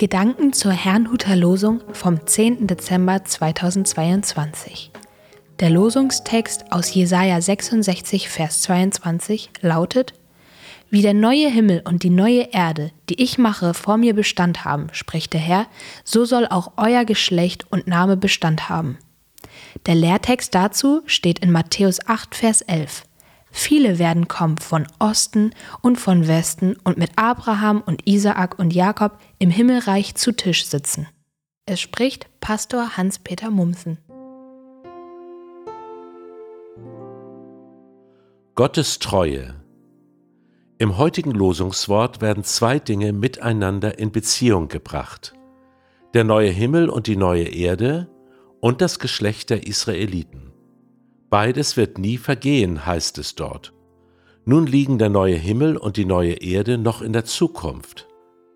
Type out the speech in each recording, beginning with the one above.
Gedanken zur Herrnhuter Losung vom 10. Dezember 2022. Der Losungstext aus Jesaja 66, Vers 22 lautet: Wie der neue Himmel und die neue Erde, die ich mache, vor mir Bestand haben, spricht der Herr, so soll auch euer Geschlecht und Name Bestand haben. Der Lehrtext dazu steht in Matthäus 8, Vers 11. Viele werden kommen von Osten und von Westen und mit Abraham und Isaak und Jakob im Himmelreich zu Tisch sitzen. Es spricht Pastor Hans-Peter Mumsen. Gottes Treue. Im heutigen Losungswort werden zwei Dinge miteinander in Beziehung gebracht. Der neue Himmel und die neue Erde und das Geschlecht der Israeliten. Beides wird nie vergehen, heißt es dort. Nun liegen der neue Himmel und die neue Erde noch in der Zukunft.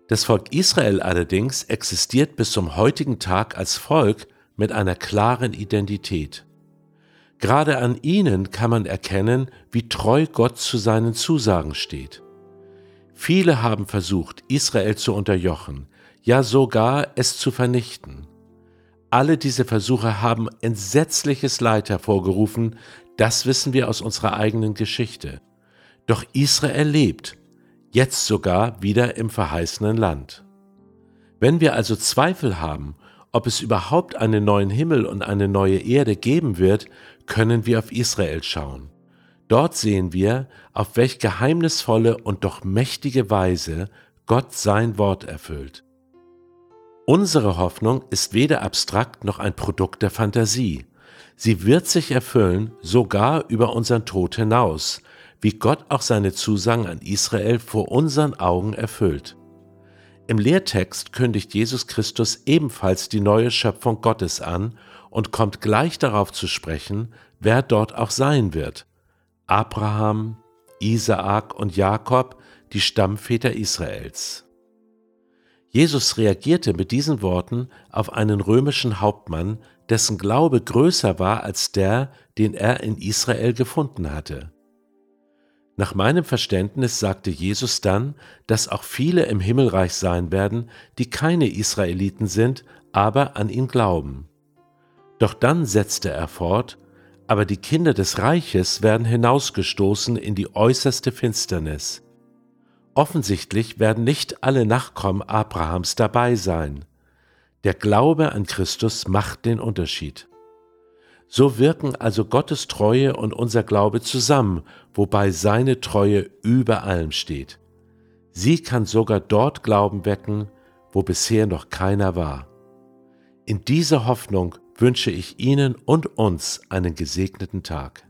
Das Volk Israel allerdings existiert bis zum heutigen Tag als Volk mit einer klaren Identität. Gerade an ihnen kann man erkennen, wie treu Gott zu seinen Zusagen steht. Viele haben versucht, Israel zu unterjochen, ja sogar es zu vernichten. Alle diese Versuche haben entsetzliches Leid hervorgerufen, das wissen wir aus unserer eigenen Geschichte. Doch Israel lebt, jetzt sogar wieder im verheißenen Land. Wenn wir also Zweifel haben, ob es überhaupt einen neuen Himmel und eine neue Erde geben wird, können wir auf Israel schauen. Dort sehen wir, auf welch geheimnisvolle und doch mächtige Weise Gott sein Wort erfüllt. Unsere Hoffnung ist weder abstrakt noch ein Produkt der Fantasie. Sie wird sich erfüllen, sogar über unseren Tod hinaus, wie Gott auch seine Zusagen an Israel vor unseren Augen erfüllt. Im Lehrtext kündigt Jesus Christus ebenfalls die neue Schöpfung Gottes an und kommt gleich darauf zu sprechen, wer dort auch sein wird. Abraham, Isaak und Jakob, die Stammväter Israels. Jesus reagierte mit diesen Worten auf einen römischen Hauptmann, dessen Glaube größer war als der, den er in Israel gefunden hatte. Nach meinem Verständnis sagte Jesus dann, dass auch viele im Himmelreich sein werden, die keine Israeliten sind, aber an ihn glauben. Doch dann setzte er fort, aber die Kinder des Reiches werden hinausgestoßen in die äußerste Finsternis. Offensichtlich werden nicht alle Nachkommen Abrahams dabei sein. Der Glaube an Christus macht den Unterschied. So wirken also Gottes Treue und unser Glaube zusammen, wobei seine Treue über allem steht. Sie kann sogar dort Glauben wecken, wo bisher noch keiner war. In dieser Hoffnung wünsche ich Ihnen und uns einen gesegneten Tag.